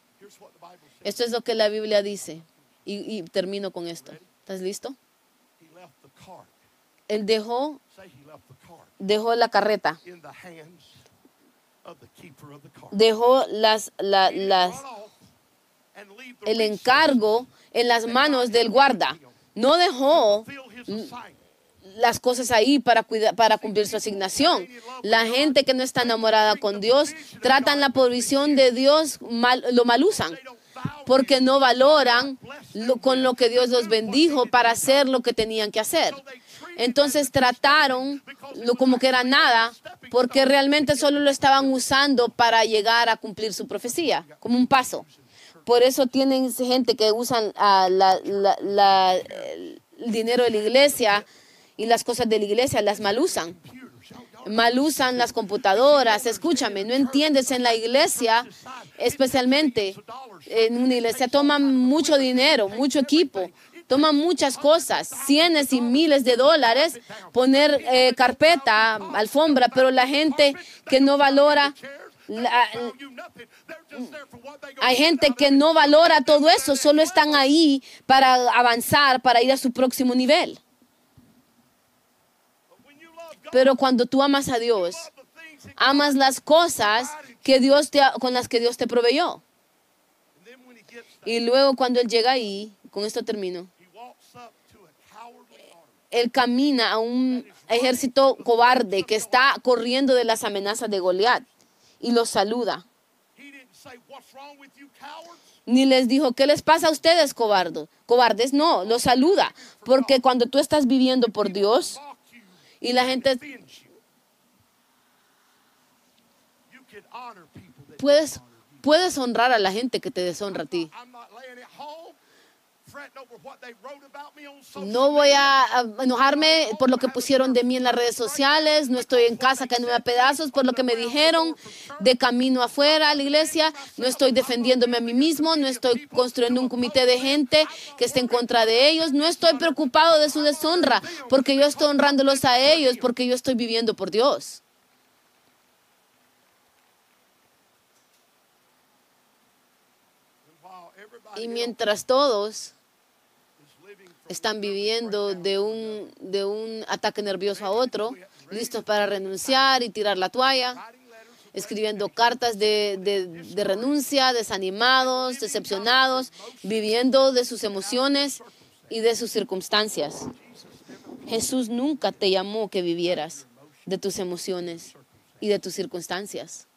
esto es lo que la Biblia dice. Y, y termino con esto. ¿Estás listo? Él dejó, dejó la carreta, dejó las, la- las, el encargo en las manos del guarda. No dejó las cosas ahí para, cuidar, para cumplir su asignación. La gente que no está enamorada con Dios tratan la provisión de Dios, mal, lo mal usan, porque no valoran lo- con lo que Dios los bendijo para hacer lo que tenían que hacer. Entonces trataron lo como que era nada, porque realmente solo lo estaban usando para llegar a cumplir su profecía, como un paso. Por eso tienen gente que usan ah, el dinero de la iglesia y las cosas de la iglesia, las mal usan. Mal usan las computadoras. Escúchame, no entiendes en la iglesia, especialmente en una iglesia, toman mucho dinero, mucho equipo, toman muchas cosas, cientos y miles de dólares, poner eh, carpeta, alfombra, pero la gente que no valora la- hay gente que no valora todo eso, solo están ahí para avanzar, para ir a su próximo nivel. Pero cuando tú amas a Dios, amas las cosas que Dios te, con las que Dios te proveyó. Y luego cuando Él llega ahí, con esto termino, Él camina a un ejército cobarde que está corriendo de las amenazas de Goliat y los saluda. Ni les dijo, ¿qué les pasa a ustedes, cobardos? Cobardes, no, los saluda. Porque cuando tú estás viviendo por Dios y la gente, puedes, puedes honrar a la gente que te deshonra a ti. No voy a enojarme por lo que pusieron de mí en las redes sociales, no estoy en casa cayéndome a pedazos por lo que me dijeron de camino afuera a la iglesia, no estoy defendiéndome a mí mismo, no estoy construyendo un comité de gente que esté en contra de ellos, no estoy preocupado de su deshonra porque yo estoy honrándolos a ellos porque yo estoy viviendo por Dios. Y mientras todos están viviendo de un, de un ataque nervioso a otro, listos para renunciar y tirar la toalla, escribiendo cartas de, de- de renuncia, desanimados, decepcionados, viviendo de sus emociones y de sus circunstancias. Jesús nunca te llamó que vivieras de tus emociones y de tus circunstancias.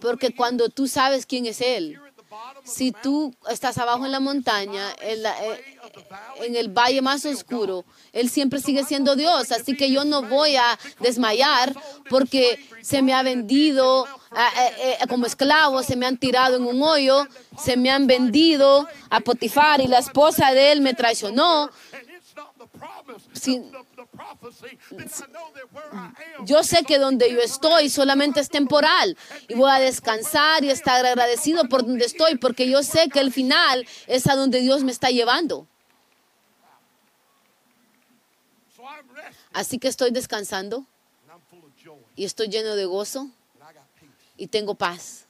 Porque cuando tú sabes quién es Él, si tú estás abajo en la montaña, eh, en el valle más oscuro, Él siempre sigue siendo Dios. Así que yo no voy a desmayar porque se me ha vendido eh, como esclavo, se me han tirado en un hoyo, se me han vendido a Potifar y la esposa de Él me traicionó. Yo sé que donde yo estoy solamente es temporal y voy a descansar y estar agradecido por donde estoy porque yo sé que el final es a donde Dios me está llevando. Así que estoy descansando y estoy lleno de gozo y tengo paz.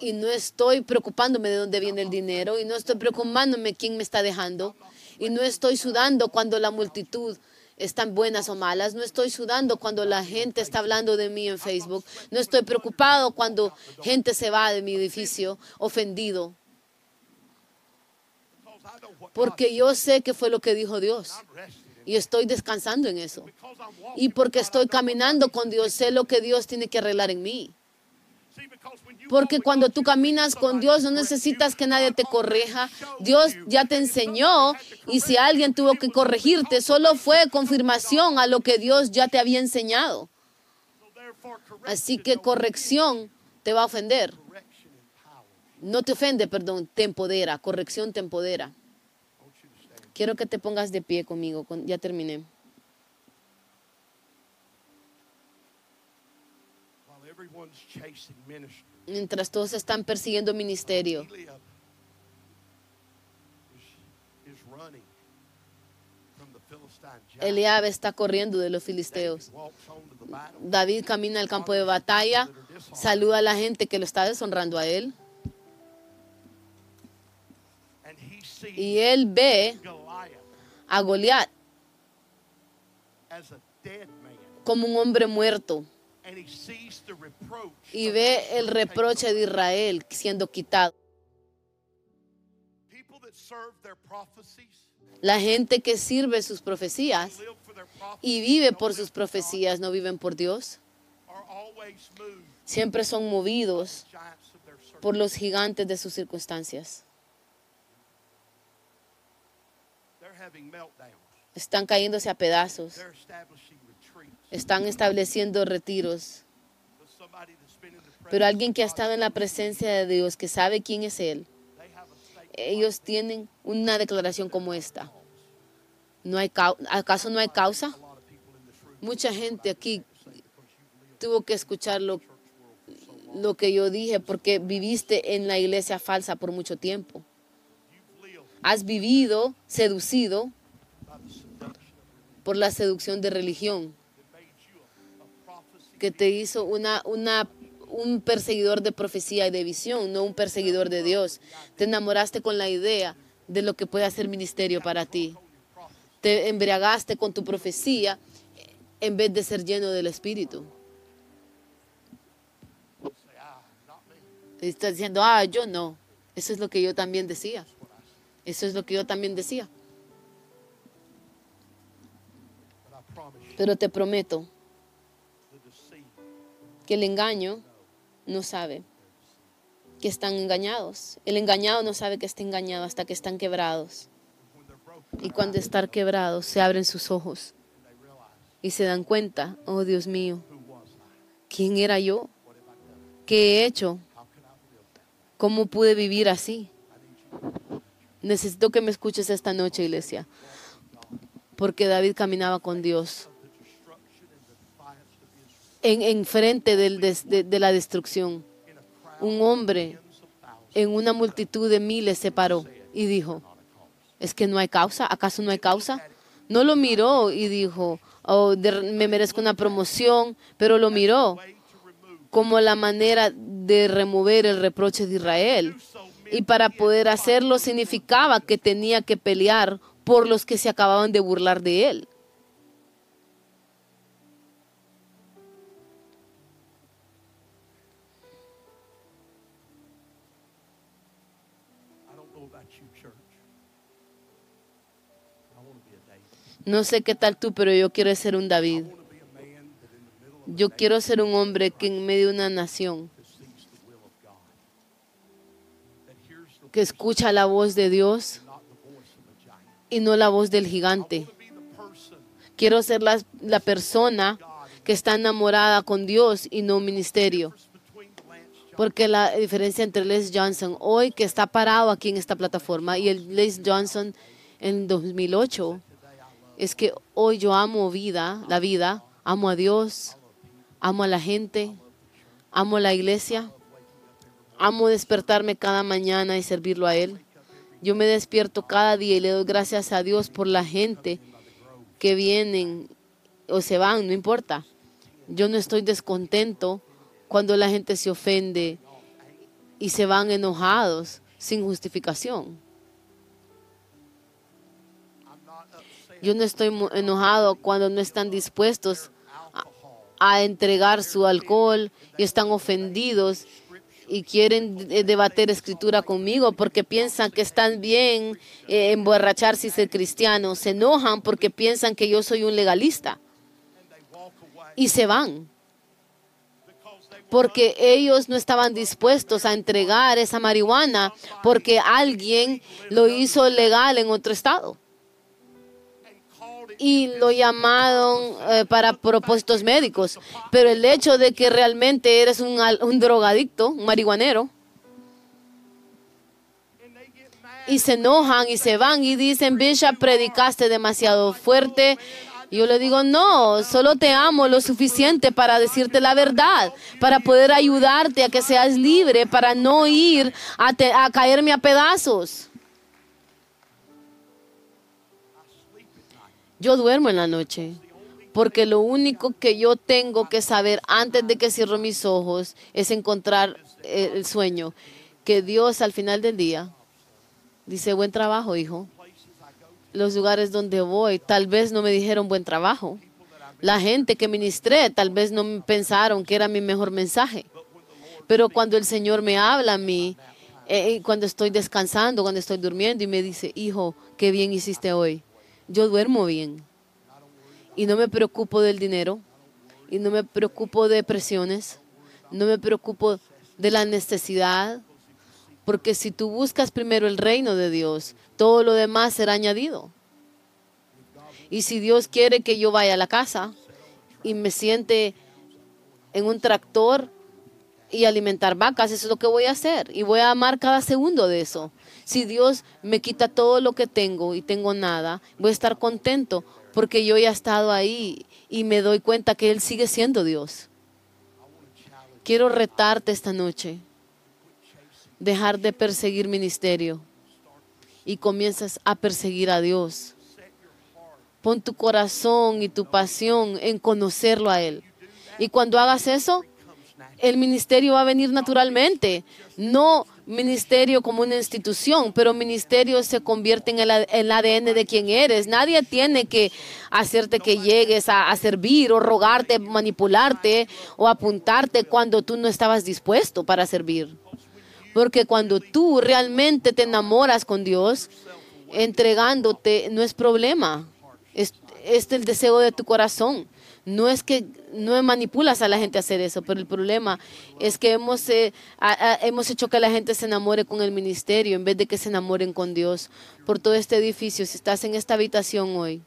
Y no estoy preocupándome de dónde viene el dinero y no estoy preocupándome quién me está dejando y no estoy sudando cuando la multitud están buenas o malas. No estoy sudando cuando la gente está hablando de mí en Facebook. No estoy preocupado cuando gente se va de mi edificio ofendido. Porque yo sé que fue lo que dijo Dios. Y estoy descansando en eso. Y porque estoy caminando con Dios, sé lo que Dios tiene que arreglar en mí. Porque cuando tú caminas con Dios no necesitas que nadie te corrija. Dios ya te enseñó y si alguien tuvo que corregirte, solo fue confirmación a lo que Dios ya te había enseñado. Así que corrección te va a ofender. No te ofende, perdón, te empodera. Corrección te empodera. Quiero que te pongas de pie conmigo. Ya terminé. Mientras todos están persiguiendo ministerio. Eliab está corriendo de los filisteos. David camina al campo de batalla, saluda a la gente que lo está deshonrando a él. Y él ve a Goliat como un hombre muerto y ve el reproche de Israel siendo quitado. La gente que sirve sus profecías y vive por sus profecías no viven por Dios. Siempre son movidos por los gigantes de sus circunstancias. Están cayéndose a pedazos. Están estableciendo retiros. Pero alguien que ha estado en la presencia de Dios, que sabe quién es Él, ellos tienen una declaración como esta. ¿No hay ¿Acaso no hay causa? Mucha gente aquí tuvo que escuchar lo, lo que yo dije porque viviste en la iglesia falsa por mucho tiempo has vivido seducido por la seducción de religión que te hizo una, una, un perseguidor de profecía y de visión, no un perseguidor de Dios. Te enamoraste con la idea de lo que puede hacer ministerio para ti. Te embriagaste con tu profecía en vez de ser lleno del Espíritu. Estás diciendo, ah, yo no. Eso es lo que yo también decía. Eso es lo que yo también decía. Pero te prometo que el engaño no sabe que están engañados. El engañado no sabe que está engañado hasta que están quebrados. Y cuando están quebrados se abren sus ojos y se dan cuenta, oh Dios mío, ¿quién era yo? ¿Qué he hecho? ¿Cómo pude vivir así? Necesito que me escuches esta noche, iglesia, porque David caminaba con Dios en, frente de, la destrucción. Un hombre en una multitud de miles se paró y dijo, ¿es que no hay causa? ¿Acaso no hay causa? No lo miró y dijo, oh, me merezco una promoción, pero lo miró como la manera de remover el reproche de Israel. Y para poder hacerlo significaba que tenía que pelear por los que se acababan de burlar de él. No sé qué tal tú, pero yo quiero ser un David. Yo quiero ser un hombre que en medio de una nación que escucha la voz de Dios y no la voz del gigante. Quiero ser la, la persona que está enamorada con Dios y no un ministerio. Porque la diferencia entre Les Johnson hoy, que está parado aquí en esta plataforma, y el Les Johnson en 2008, es que hoy yo amo vida, la vida, amo a Dios, amo a la gente, amo a la iglesia Amo despertarme cada mañana y servirlo a Él. Yo me despierto cada día y le doy gracias a Dios por la gente que vienen o se van, no importa. Yo no estoy descontento cuando la gente se ofende y se van enojados sin justificación. Yo no estoy enojado cuando no están dispuestos a, entregar su alcohol y están ofendidos y quieren debatir escritura conmigo porque piensan que están bien eh, emborracharse y ser cristianos. Se enojan porque piensan que yo soy un legalista. Y se van. Porque ellos no estaban dispuestos a entregar esa marihuana porque alguien lo hizo legal en otro estado y lo llamaron eh, para propósitos médicos. Pero el hecho de que realmente eres un, un drogadicto, un marihuanero, y se enojan y se van y dicen, Bishop, predicaste demasiado fuerte. Yo le digo, no, solo te amo lo suficiente para decirte la verdad, para poder ayudarte a que seas libre, para no ir a, a caerme a pedazos. Yo duermo en la noche porque lo único que yo tengo que saber antes de que cierro mis ojos es encontrar el sueño, que Dios al final del día dice, buen trabajo, hijo. Los lugares donde voy tal vez no me dijeron buen trabajo. La gente que ministré tal vez no pensaron que era mi mejor mensaje. Pero cuando el Señor me habla a mí, eh, eh, cuando estoy descansando, cuando estoy durmiendo y me dice, hijo, qué bien hiciste hoy yo duermo bien y no me preocupo del dinero y no me preocupo de presiones, no me preocupo de la necesidad, porque si tú buscas primero el reino de Dios, todo lo demás será añadido. Y si Dios quiere que yo vaya a la casa y me siente en un tractor y alimentar vacas, eso es lo que voy a hacer. Y voy a amar cada segundo de eso. Si Dios me quita todo lo que tengo y tengo nada, voy a estar contento porque yo ya he estado ahí y me doy cuenta que Él sigue siendo Dios. Quiero retarte esta noche. Dejar de perseguir ministerio y comienzas a perseguir a Dios. Pon tu corazón y tu pasión en conocerlo a Él. Y cuando hagas eso, el ministerio va a venir naturalmente. No ministerio como una institución, pero ministerio se convierte en el, ADN de quien eres. Nadie tiene que hacerte que llegues a, servir o rogarte, manipularte o apuntarte cuando tú no estabas dispuesto para servir. Porque cuando tú realmente te enamoras con Dios, entregándote no es problema. Es, es el deseo de tu corazón. No es que no manipulas a la gente a hacer eso, pero el problema es que hemos, eh, hemos hecho que la gente se enamore con el ministerio en vez de que se enamoren con Dios. Por todo este edificio, si estás en esta habitación hoy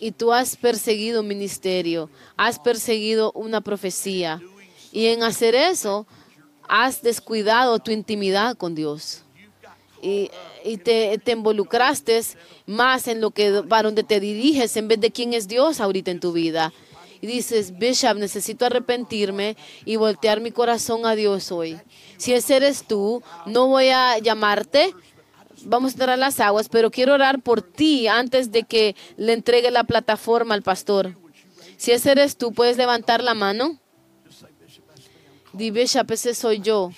y tú has perseguido un ministerio, has perseguido una profecía y en hacer eso has descuidado tu intimidad con Dios y, te, te, involucraste más en lo que para donde te diriges en vez de quién es Dios ahorita en tu vida. Y dices, Bishop, necesito arrepentirme y voltear mi corazón a Dios hoy. Si ese eres tú, no voy a llamarte, vamos a entrar a las aguas, pero quiero orar por ti antes de que le entregue la plataforma al pastor. Si ese eres tú, puedes levantar la mano. Di, Bishop, ese soy yo.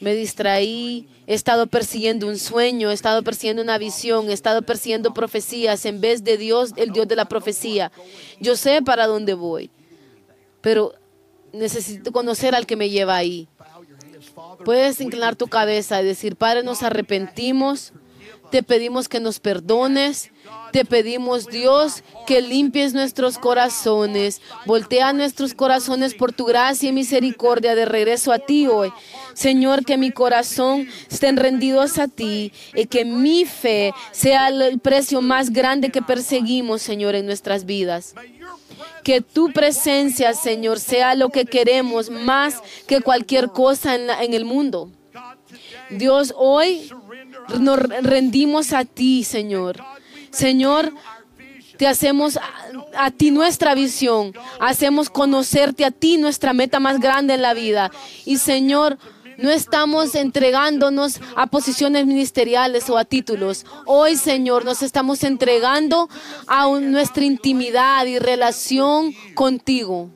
Me distraí, He estado persiguiendo un sueño, he estado persiguiendo una visión, he estado persiguiendo profecías en vez de Dios, el Dios de la profecía. Yo sé para dónde voy, pero necesito conocer al que me lleva ahí. Puedes inclinar tu cabeza y decir, Padre, nos arrepentimos, te pedimos que nos perdones, te pedimos, Dios, que limpies nuestros corazones. Voltea nuestros corazones por tu gracia y misericordia de regreso a ti hoy. Señor, que mi corazón estén rendidos a ti y que mi fe sea el precio más grande que perseguimos, Señor, en nuestras vidas. Que tu presencia, Señor, sea lo que queremos más que cualquier cosa en, en el mundo. Dios, hoy nos rendimos a ti, Señor. Señor, te hacemos a, ti nuestra visión, hacemos conocerte a ti nuestra meta más grande en la vida. Y Señor, no estamos entregándonos a posiciones ministeriales o a títulos. Hoy, Señor, nos estamos entregando a nuestra intimidad y relación contigo.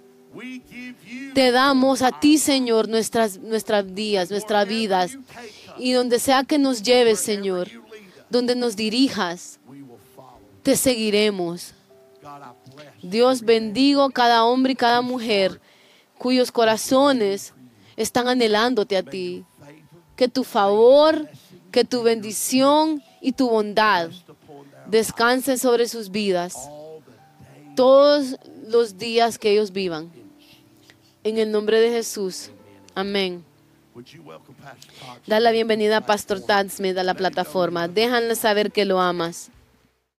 Te damos a ti, Señor, nuestras, nuestras días, nuestras vidas. Y donde sea que nos lleves, Señor, donde nos dirijas, te seguiremos. Dios bendigo cada hombre y cada mujer cuyos corazones están anhelándote a ti. Que tu favor, que tu bendición y tu bondad descansen sobre sus vidas todos los días que ellos vivan. En el nombre de Jesús. Amén. Da la bienvenida a Pastor Tad Smith a la plataforma. Déjanle saber que lo amas.